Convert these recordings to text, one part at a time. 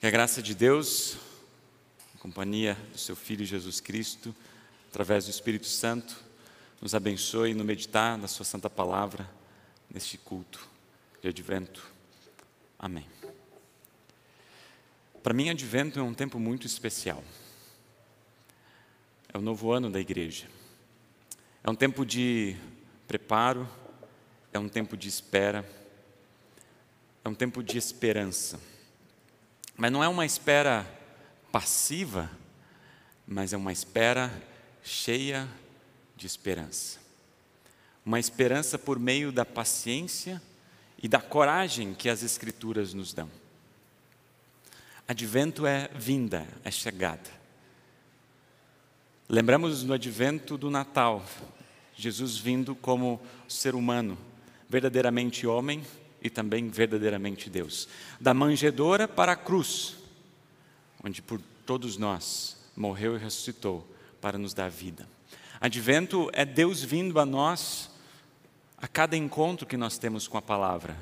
Que a graça de Deus, a companhia do seu Filho Jesus Cristo, através do Espírito Santo, nos abençoe no meditar da Sua Santa Palavra neste culto de advento. Amém. Para mim, advento é um tempo muito especial. É o novo ano da igreja. É um tempo de preparo, é um tempo de espera, é um tempo de esperança. Mas não é uma espera passiva, mas é uma espera cheia de esperança. Uma esperança por meio da paciência e da coragem que as Escrituras nos dão. Advento é vinda, é chegada. Lembramos no advento do Natal, Jesus vindo como ser humano, verdadeiramente homem e também verdadeiramente Deus. Da manjedoura para a cruz, onde por todos nós morreu e ressuscitou para nos dar vida. Advento é Deus vindo a nós a cada encontro que nós temos com a palavra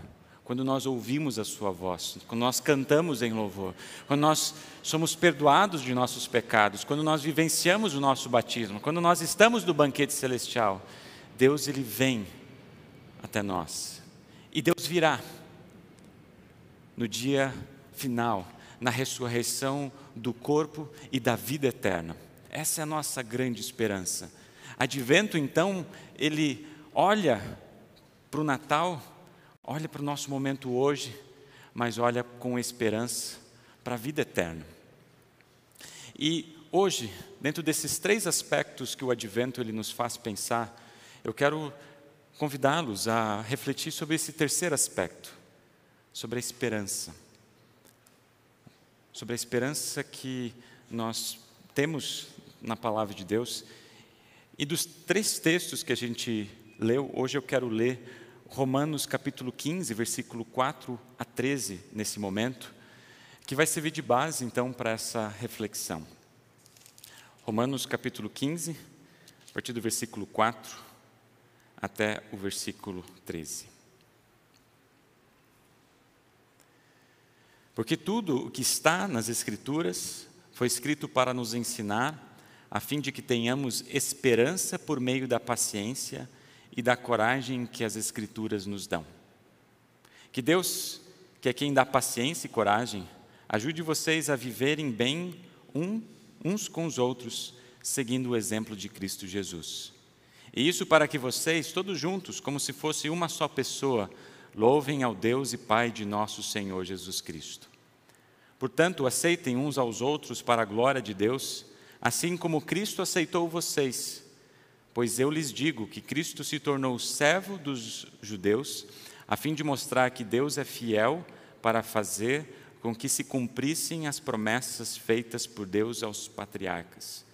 quando nós ouvimos a Sua voz, quando nós cantamos em louvor, quando nós somos perdoados de nossos pecados, quando nós vivenciamos o nosso batismo, quando nós estamos no banquete celestial, Deus ele vem até nós. E Deus virá no dia final, na ressurreição do corpo e da vida eterna. Essa é a nossa grande esperança. Advento, então, ele olha para o Natal Olha para o nosso momento hoje, mas olha com esperança para a vida eterna. E hoje, dentro desses três aspectos que o advento ele nos faz pensar, eu quero convidá-los a refletir sobre esse terceiro aspecto, sobre a esperança. Sobre a esperança que nós temos na palavra de Deus. E dos três textos que a gente leu, hoje eu quero ler Romanos capítulo 15, versículo 4 a 13, nesse momento, que vai servir de base então para essa reflexão. Romanos capítulo 15, a partir do versículo 4 até o versículo 13. Porque tudo o que está nas Escrituras foi escrito para nos ensinar, a fim de que tenhamos esperança por meio da paciência e da coragem que as Escrituras nos dão. Que Deus, que é quem dá paciência e coragem, ajude vocês a viverem bem um, uns com os outros, seguindo o exemplo de Cristo Jesus. E isso para que vocês, todos juntos, como se fosse uma só pessoa, louvem ao Deus e Pai de nosso Senhor Jesus Cristo. Portanto, aceitem uns aos outros para a glória de Deus, assim como Cristo aceitou vocês Pois eu lhes digo que Cristo se tornou servo dos judeus, a fim de mostrar que Deus é fiel para fazer com que se cumprissem as promessas feitas por Deus aos patriarcas.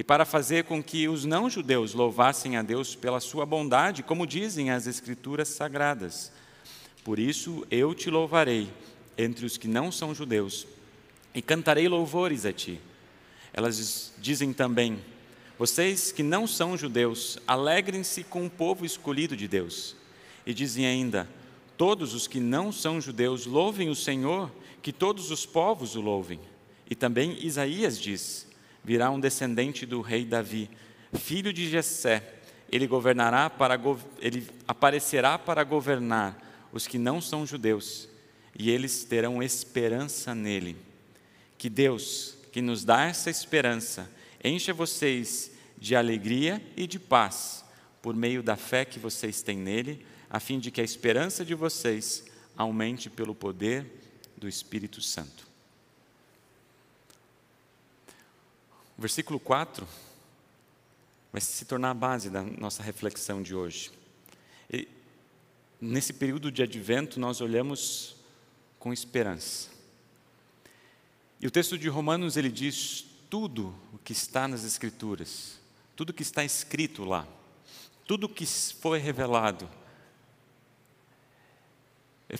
E para fazer com que os não-judeus louvassem a Deus pela sua bondade, como dizem as Escrituras sagradas. Por isso eu te louvarei entre os que não são judeus, e cantarei louvores a ti. Elas dizem também: vocês que não são judeus, alegrem-se com o povo escolhido de Deus. E dizem ainda: Todos os que não são judeus louvem o Senhor, que todos os povos o louvem. E também Isaías diz: Virá um descendente do rei Davi, filho de Jessé. Ele governará para ele aparecerá para governar os que não são judeus, e eles terão esperança nele. Que Deus, que nos dá essa esperança, encha vocês de alegria e de paz, por meio da fé que vocês têm nele, a fim de que a esperança de vocês aumente pelo poder do Espírito Santo. Versículo 4 vai se tornar a base da nossa reflexão de hoje. E, nesse período de advento, nós olhamos com esperança. E o texto de Romanos ele diz: tudo o que está nas Escrituras, tudo o que está escrito lá, tudo o que foi revelado,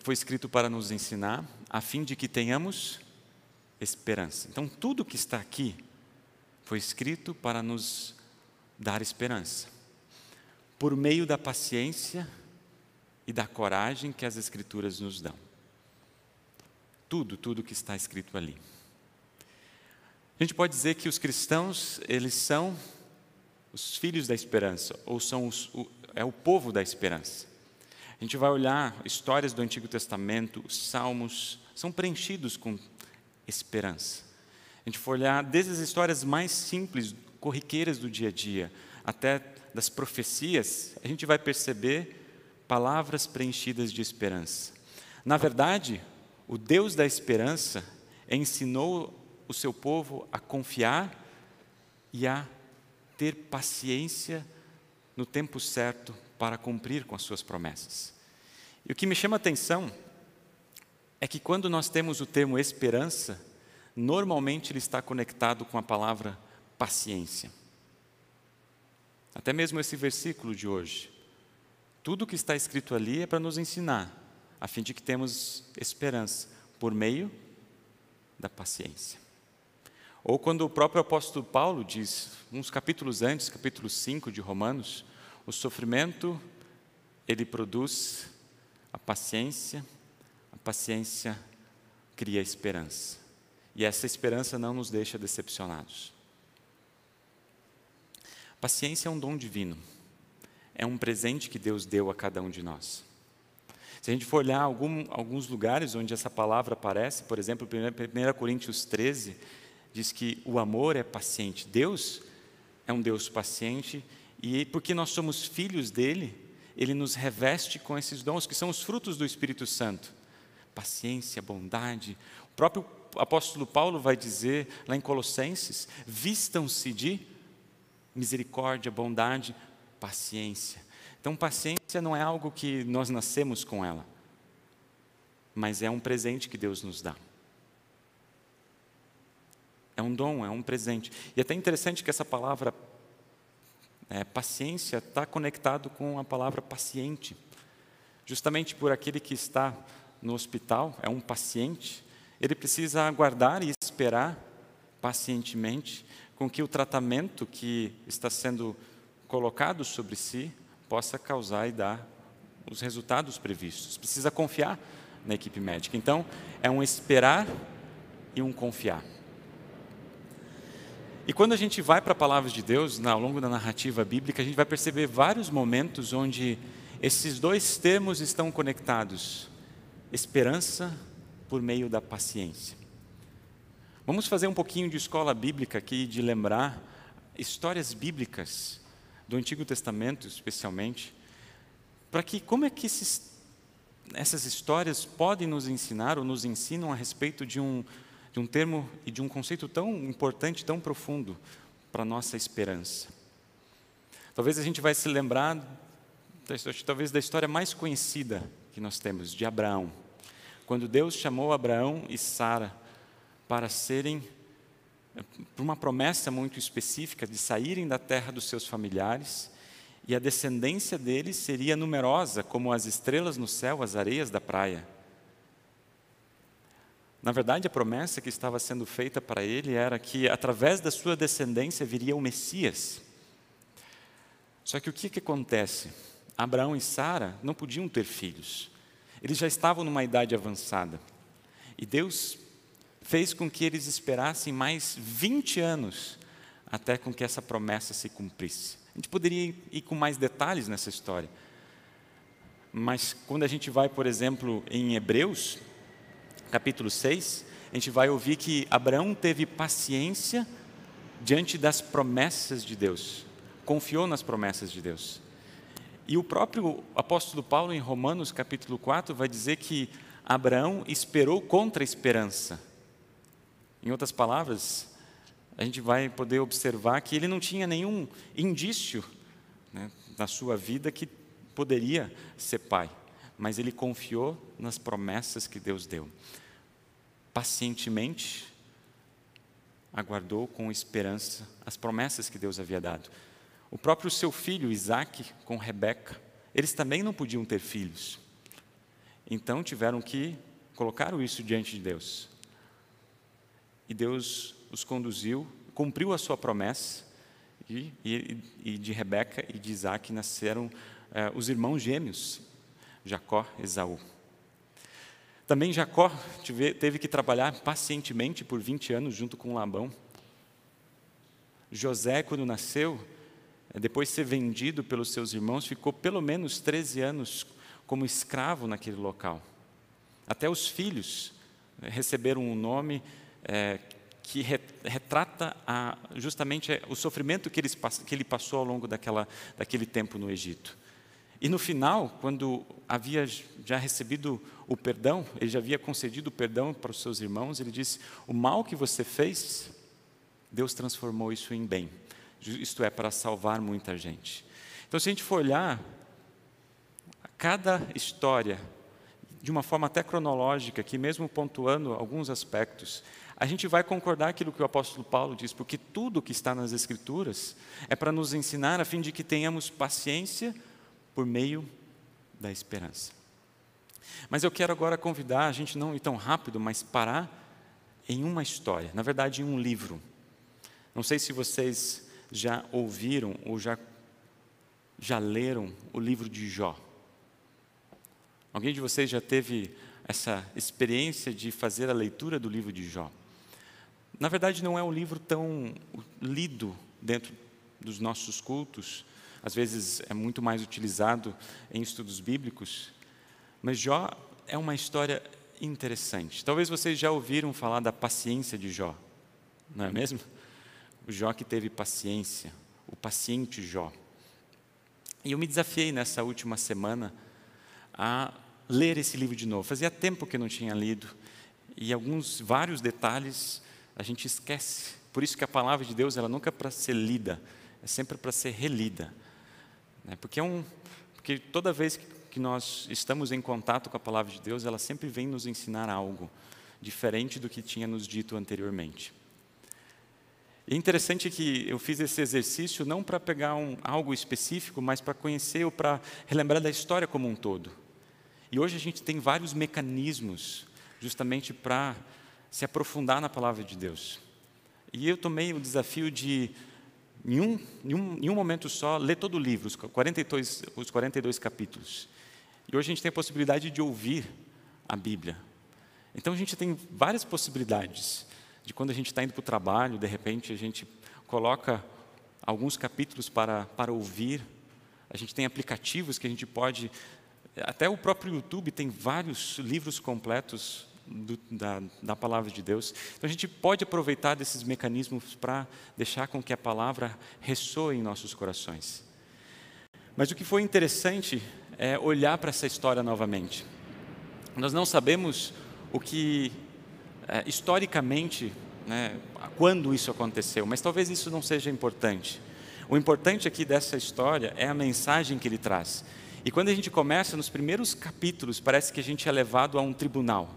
foi escrito para nos ensinar, a fim de que tenhamos esperança. Então, tudo o que está aqui foi escrito para nos dar esperança, por meio da paciência e da coragem que as Escrituras nos dão. tudo, tudo que está escrito ali. A gente pode dizer que os cristãos, eles são os filhos da esperança, ou são os, o, é o povo da esperança. A gente vai olhar histórias do Antigo Testamento, os salmos, são preenchidos com esperança. A gente for olhar desde as histórias mais simples, corriqueiras do dia a dia, até das profecias, a gente vai perceber palavras preenchidas de esperança. Na verdade, o Deus da esperança ensinou o seu povo a confiar e a ter paciência no tempo certo para cumprir com as suas promessas. E o que me chama a atenção é que quando nós temos o termo esperança, normalmente ele está conectado com a palavra paciência. Até mesmo esse versículo de hoje. Tudo que está escrito ali é para nos ensinar, a fim de que temos esperança por meio da paciência. Ou quando o próprio apóstolo Paulo diz, uns capítulos antes, capítulo 5 de Romanos, o sofrimento ele produz a paciência, a paciência cria esperança. E essa esperança não nos deixa decepcionados. Paciência é um dom divino. É um presente que Deus deu a cada um de nós. Se a gente for olhar algum, alguns lugares onde essa palavra aparece, por exemplo, 1 Coríntios 13, diz que o amor é paciente. Deus é um Deus paciente e porque nós somos filhos dele, ele nos reveste com esses dons que são os frutos do Espírito Santo. Paciência, bondade. O próprio apóstolo Paulo vai dizer lá em Colossenses: vistam-se de misericórdia, bondade, paciência. Então, paciência não é algo que nós nascemos com ela, mas é um presente que Deus nos dá. É um dom, é um presente. E é até interessante que essa palavra é, paciência está conectado com a palavra paciente. Justamente por aquele que está no hospital, é um paciente, ele precisa aguardar e esperar pacientemente com que o tratamento que está sendo colocado sobre si possa causar e dar os resultados previstos. Precisa confiar na equipe médica. Então, é um esperar e um confiar. E quando a gente vai para a palavra de Deus, ao longo da narrativa bíblica, a gente vai perceber vários momentos onde esses dois termos estão conectados: esperança por meio da paciência. Vamos fazer um pouquinho de escola bíblica aqui, de lembrar histórias bíblicas do Antigo Testamento, especialmente, para que como é que esses, essas histórias podem nos ensinar ou nos ensinam a respeito de um de um termo e de um conceito tão importante, tão profundo para a nossa esperança. Talvez a gente vai se lembrar, talvez da história mais conhecida que nós temos, de Abraão. Quando Deus chamou Abraão e Sara para serem, por uma promessa muito específica, de saírem da terra dos seus familiares, e a descendência deles seria numerosa como as estrelas no céu, as areias da praia. Na verdade, a promessa que estava sendo feita para ele era que, através da sua descendência, viria o Messias. Só que o que, que acontece? Abraão e Sara não podiam ter filhos. Eles já estavam numa idade avançada. E Deus fez com que eles esperassem mais 20 anos até com que essa promessa se cumprisse. A gente poderia ir com mais detalhes nessa história. Mas quando a gente vai, por exemplo, em Hebreus, capítulo 6, a gente vai ouvir que Abraão teve paciência diante das promessas de Deus, confiou nas promessas de Deus. E o próprio apóstolo Paulo, em Romanos capítulo 4, vai dizer que Abraão esperou contra a esperança. Em outras palavras, a gente vai poder observar que ele não tinha nenhum indício né, na sua vida que poderia ser pai, mas ele confiou nas promessas que Deus deu pacientemente aguardou com esperança as promessas que Deus havia dado. O próprio seu filho Isaac com Rebeca, eles também não podiam ter filhos. Então tiveram que colocar isso diante de Deus. E Deus os conduziu, cumpriu a sua promessa, e, e, e de Rebeca e de Isaac nasceram eh, os irmãos gêmeos, Jacó e Esaú. Também Jacó teve que trabalhar pacientemente por 20 anos junto com Labão. José, quando nasceu, depois de ser vendido pelos seus irmãos, ficou pelo menos 13 anos como escravo naquele local. Até os filhos né, receberam um nome é, que retrata a, justamente o sofrimento que, que ele passou ao longo daquela, daquele tempo no Egito. E no final, quando havia já recebido o perdão, ele já havia concedido o perdão para os seus irmãos, ele disse: O mal que você fez, Deus transformou isso em bem, isto é, para salvar muita gente. Então, se a gente for olhar, cada história, de uma forma até cronológica, que mesmo pontuando alguns aspectos, a gente vai concordar aquilo que o apóstolo Paulo diz, porque tudo que está nas Escrituras é para nos ensinar a fim de que tenhamos paciência por meio da esperança. Mas eu quero agora convidar a gente não ir tão rápido, mas parar em uma história, na verdade, em um livro. Não sei se vocês já ouviram ou já, já leram o livro de Jó. Alguém de vocês já teve essa experiência de fazer a leitura do livro de Jó? Na verdade, não é um livro tão lido dentro dos nossos cultos, às vezes é muito mais utilizado em estudos bíblicos, mas Jó é uma história interessante. Talvez vocês já ouviram falar da paciência de Jó, não é mesmo? O Jó que teve paciência, o paciente Jó. E eu me desafiei nessa última semana a ler esse livro de novo. Fazia tempo que eu não tinha lido e alguns vários detalhes a gente esquece. Por isso que a palavra de Deus ela nunca é para ser lida, é sempre para ser relida. Né? Porque é um, porque toda vez que nós estamos em contato com a palavra de Deus, ela sempre vem nos ensinar algo diferente do que tinha nos dito anteriormente. É interessante que eu fiz esse exercício não para pegar um, algo específico, mas para conhecer ou para relembrar da história como um todo. E hoje a gente tem vários mecanismos justamente para se aprofundar na palavra de Deus. E eu tomei o desafio de, em um, em um, em um momento só, ler todo o livro, os 42, os 42 capítulos. E hoje a gente tem a possibilidade de ouvir a Bíblia. Então a gente tem várias possibilidades de quando a gente está indo para o trabalho, de repente a gente coloca alguns capítulos para, para ouvir. A gente tem aplicativos que a gente pode até o próprio YouTube tem vários livros completos do, da, da palavra de Deus. Então a gente pode aproveitar desses mecanismos para deixar com que a palavra ressoe em nossos corações. Mas o que foi interessante é olhar para essa história novamente. Nós não sabemos o que, é, historicamente, né, quando isso aconteceu, mas talvez isso não seja importante. O importante aqui dessa história é a mensagem que ele traz. E quando a gente começa, nos primeiros capítulos, parece que a gente é levado a um tribunal.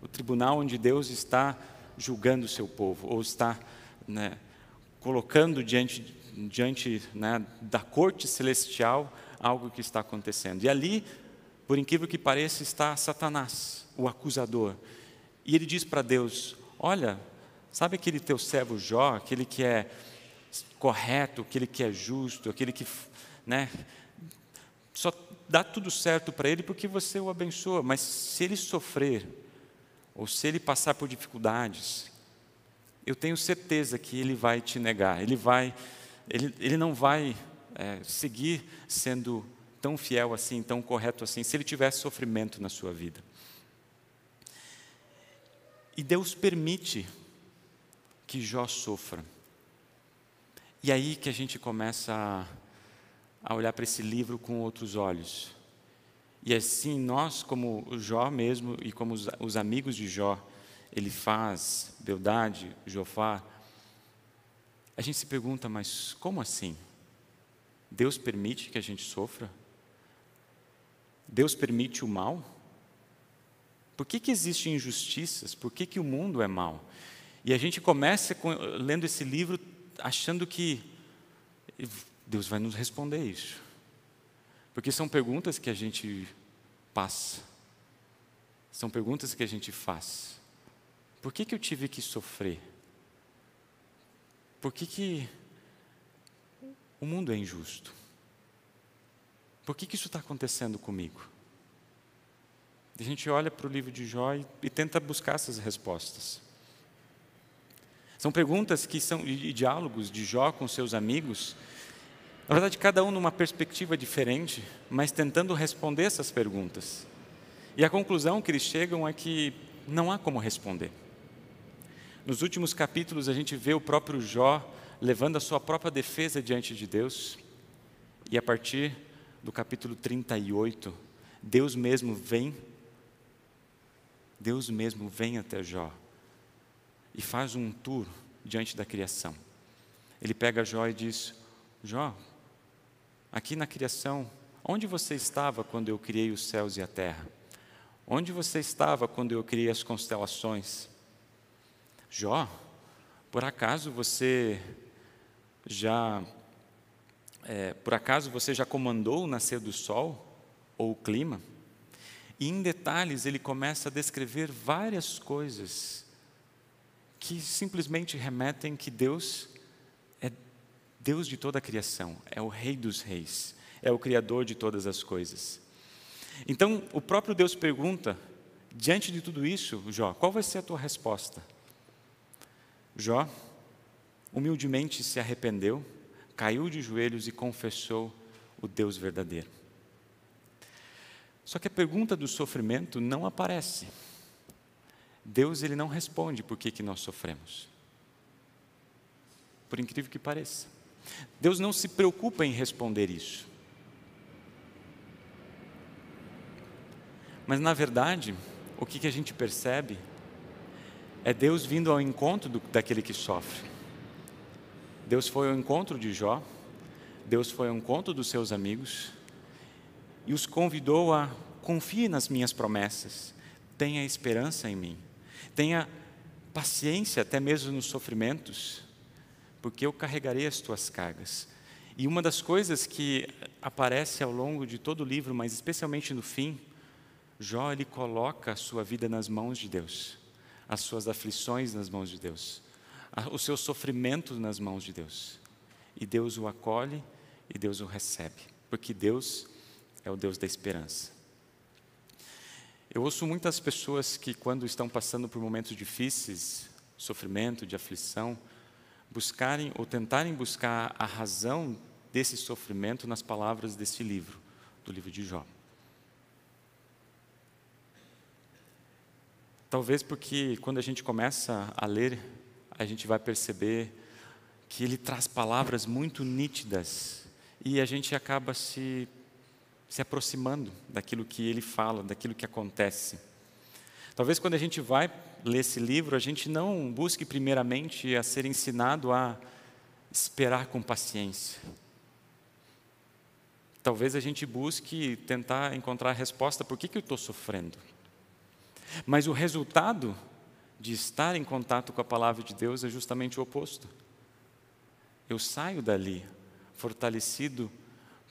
O tribunal onde Deus está julgando o seu povo, ou está né, colocando diante, diante né, da corte celestial algo que está acontecendo. E ali, por incrível que pareça, está Satanás, o acusador. E ele diz para Deus: Olha, sabe aquele teu servo Jó, aquele que é correto, aquele que é justo, aquele que né, só dá tudo certo para ele porque você o abençoa, mas se ele sofrer, ou se ele passar por dificuldades, eu tenho certeza que ele vai te negar, ele, vai, ele, ele não vai é, seguir sendo tão fiel assim, tão correto assim, se ele tivesse sofrimento na sua vida. E Deus permite que Jó sofra. E aí que a gente começa a olhar para esse livro com outros olhos. E assim, nós, como Jó mesmo, e como os, os amigos de Jó, ele faz, Beldade, Jofá, a gente se pergunta, mas como assim? Deus permite que a gente sofra? Deus permite o mal? Por que, que existem injustiças? Por que, que o mundo é mal? E a gente começa com, lendo esse livro achando que Deus vai nos responder isso. Porque são perguntas que a gente passa, são perguntas que a gente faz. Por que, que eu tive que sofrer? Por que, que o mundo é injusto? Por que, que isso está acontecendo comigo? A gente olha para o livro de Jó e, e tenta buscar essas respostas. São perguntas que são e diálogos de Jó com seus amigos, na verdade, cada um numa perspectiva diferente, mas tentando responder essas perguntas. E a conclusão que eles chegam é que não há como responder. Nos últimos capítulos, a gente vê o próprio Jó levando a sua própria defesa diante de Deus, e a partir do capítulo 38, Deus mesmo vem, Deus mesmo vem até Jó e faz um tour diante da criação. Ele pega Jó e diz: Jó, aqui na criação, onde você estava quando eu criei os céus e a terra? Onde você estava quando eu criei as constelações? Jó, por acaso você já é, por acaso você já comandou o nascer do sol ou o clima? E em detalhes ele começa a descrever várias coisas que simplesmente remetem que Deus é Deus de toda a criação, é o Rei dos Reis, é o Criador de todas as coisas. Então, o próprio Deus pergunta, diante de tudo isso, Jó, qual vai ser a tua resposta? Jó, humildemente se arrependeu, caiu de joelhos e confessou o Deus verdadeiro. Só que a pergunta do sofrimento não aparece. Deus ele não responde por que, que nós sofremos. Por incrível que pareça. Deus não se preocupa em responder isso. Mas na verdade, o que, que a gente percebe é Deus vindo ao encontro do, daquele que sofre. Deus foi ao encontro de Jó, Deus foi ao encontro dos seus amigos e os convidou a confie nas minhas promessas, tenha esperança em mim. Tenha paciência até mesmo nos sofrimentos, porque eu carregarei as tuas cargas. E uma das coisas que aparece ao longo de todo o livro, mas especialmente no fim, Jó ele coloca a sua vida nas mãos de Deus, as suas aflições nas mãos de Deus, os seus sofrimentos nas mãos de Deus. E Deus o acolhe e Deus o recebe, porque Deus é o Deus da esperança. Eu ouço muitas pessoas que, quando estão passando por momentos difíceis, sofrimento, de aflição, buscarem ou tentarem buscar a razão desse sofrimento nas palavras desse livro, do livro de Jó. Talvez porque quando a gente começa a ler, a gente vai perceber que ele traz palavras muito nítidas e a gente acaba se se aproximando daquilo que ele fala, daquilo que acontece. Talvez quando a gente vai ler esse livro, a gente não busque primeiramente a ser ensinado a esperar com paciência. Talvez a gente busque tentar encontrar a resposta por que, que eu estou sofrendo. Mas o resultado de estar em contato com a palavra de Deus é justamente o oposto. Eu saio dali fortalecido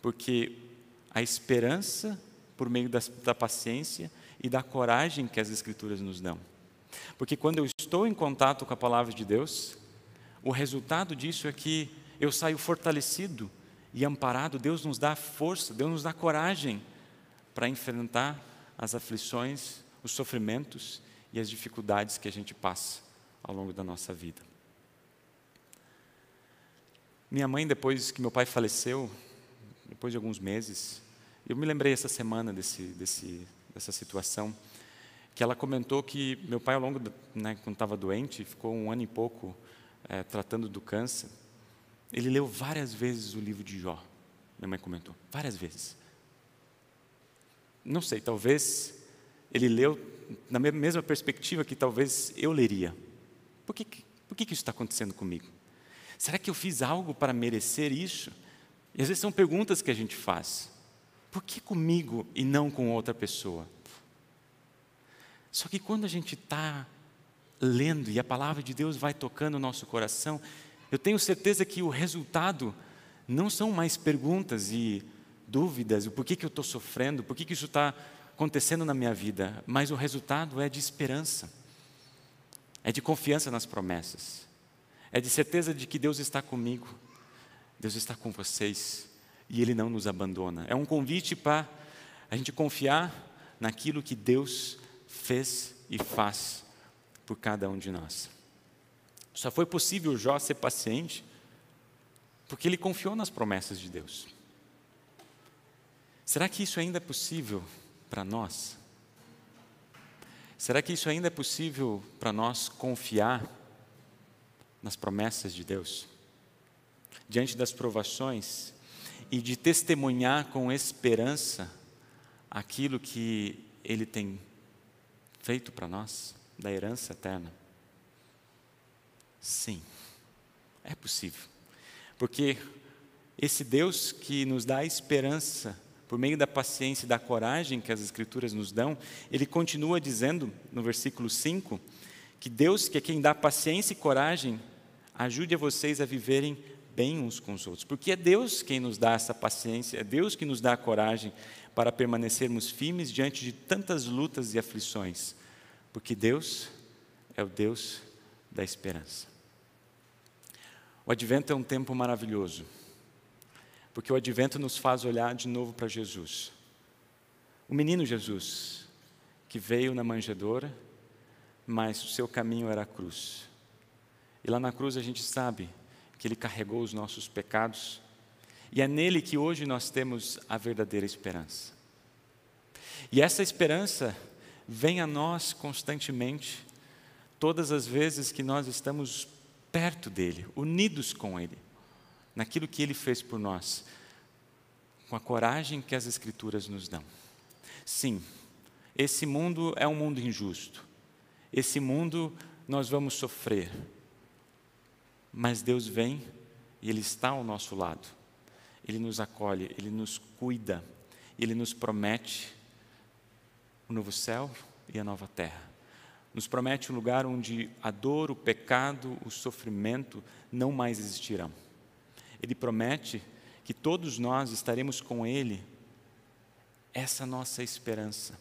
porque a esperança por meio da, da paciência e da coragem que as Escrituras nos dão. Porque quando eu estou em contato com a palavra de Deus, o resultado disso é que eu saio fortalecido e amparado. Deus nos dá força, Deus nos dá coragem para enfrentar as aflições, os sofrimentos e as dificuldades que a gente passa ao longo da nossa vida. Minha mãe, depois que meu pai faleceu, depois de alguns meses, eu me lembrei essa semana desse, desse, dessa situação, que ela comentou que meu pai, ao longo, né, quando estava doente, ficou um ano e pouco é, tratando do câncer, ele leu várias vezes o livro de Jó. Minha mãe comentou, várias vezes. Não sei, talvez ele leu na mesma perspectiva que talvez eu leria. Por que, por que isso está acontecendo comigo? Será que eu fiz algo para merecer isso? E às vezes são perguntas que a gente faz. Por que comigo e não com outra pessoa? Só que quando a gente está lendo e a palavra de Deus vai tocando o nosso coração, eu tenho certeza que o resultado não são mais perguntas e dúvidas, o porquê que eu estou sofrendo, por que isso está acontecendo na minha vida, mas o resultado é de esperança, é de confiança nas promessas, é de certeza de que Deus está comigo, Deus está com vocês e Ele não nos abandona. É um convite para a gente confiar naquilo que Deus fez e faz por cada um de nós. Só foi possível Jó ser paciente porque ele confiou nas promessas de Deus. Será que isso ainda é possível para nós? Será que isso ainda é possível para nós confiar nas promessas de Deus? Diante das provações e de testemunhar com esperança aquilo que Ele tem feito para nós, da herança eterna? Sim, é possível. Porque esse Deus que nos dá esperança por meio da paciência e da coragem que as Escrituras nos dão, ele continua dizendo no versículo 5 que Deus, que é quem dá paciência e coragem, ajude a vocês a viverem bem uns com os outros, porque é Deus quem nos dá essa paciência, é Deus que nos dá a coragem para permanecermos firmes diante de tantas lutas e aflições, porque Deus é o Deus da esperança. O advento é um tempo maravilhoso porque o advento nos faz olhar de novo para Jesus. O menino Jesus, que veio na manjedoura, mas o seu caminho era a cruz. E lá na cruz a gente sabe que ele carregou os nossos pecados, e é nele que hoje nós temos a verdadeira esperança. E essa esperança vem a nós constantemente, todas as vezes que nós estamos perto dele, unidos com ele naquilo que Ele fez por nós, com a coragem que as Escrituras nos dão. Sim, esse mundo é um mundo injusto, esse mundo nós vamos sofrer, mas Deus vem e Ele está ao nosso lado, Ele nos acolhe, Ele nos cuida, Ele nos promete o novo céu e a nova terra. Nos promete um lugar onde a dor, o pecado, o sofrimento não mais existirão. Ele promete que todos nós estaremos com Ele. Essa nossa esperança.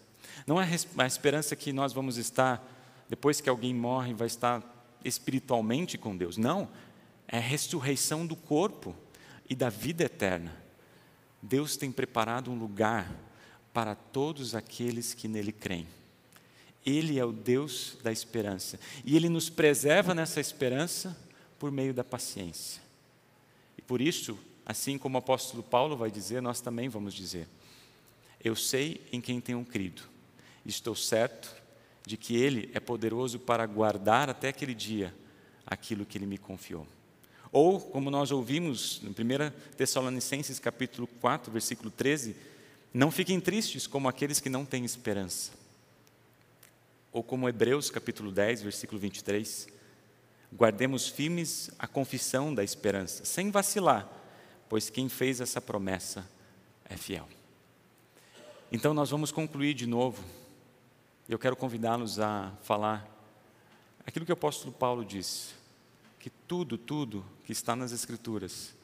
Não é a esperança que nós vamos estar, depois que alguém morre, vai estar espiritualmente com Deus. Não. É a ressurreição do corpo e da vida eterna. Deus tem preparado um lugar para todos aqueles que nele creem. Ele é o Deus da esperança. E Ele nos preserva nessa esperança por meio da paciência. Por isso, assim como o apóstolo Paulo vai dizer, nós também vamos dizer: Eu sei em quem tenho crido, estou certo de que Ele é poderoso para guardar até aquele dia aquilo que Ele me confiou. Ou, como nós ouvimos no 1 Tessalonicenses capítulo 4, versículo 13, não fiquem tristes como aqueles que não têm esperança. Ou como Hebreus capítulo 10, versículo 23, Guardemos firmes a confissão da esperança, sem vacilar, pois quem fez essa promessa é fiel. Então nós vamos concluir de novo. Eu quero convidá-los a falar aquilo que o apóstolo Paulo disse, que tudo, tudo que está nas Escrituras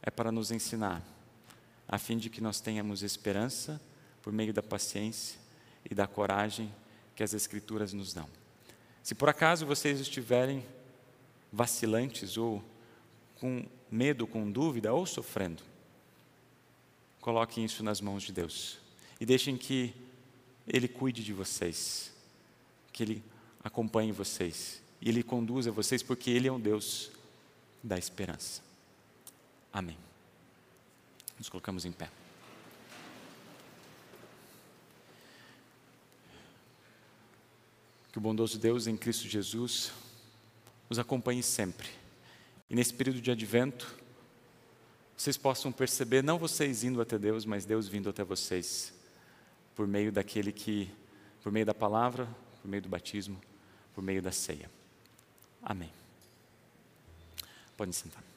é para nos ensinar, a fim de que nós tenhamos esperança por meio da paciência e da coragem que as Escrituras nos dão. Se por acaso vocês estiverem vacilantes ou com medo, com dúvida ou sofrendo. Coloquem isso nas mãos de Deus e deixem que Ele cuide de vocês, que Ele acompanhe vocês e Ele conduza vocês, porque Ele é um Deus da esperança. Amém. Nos colocamos em pé. Que o bondoso Deus em Cristo Jesus nos acompanhe sempre. E nesse período de advento, vocês possam perceber, não vocês indo até Deus, mas Deus vindo até vocês, por meio daquele que, por meio da palavra, por meio do batismo, por meio da ceia. Amém. Podem sentar.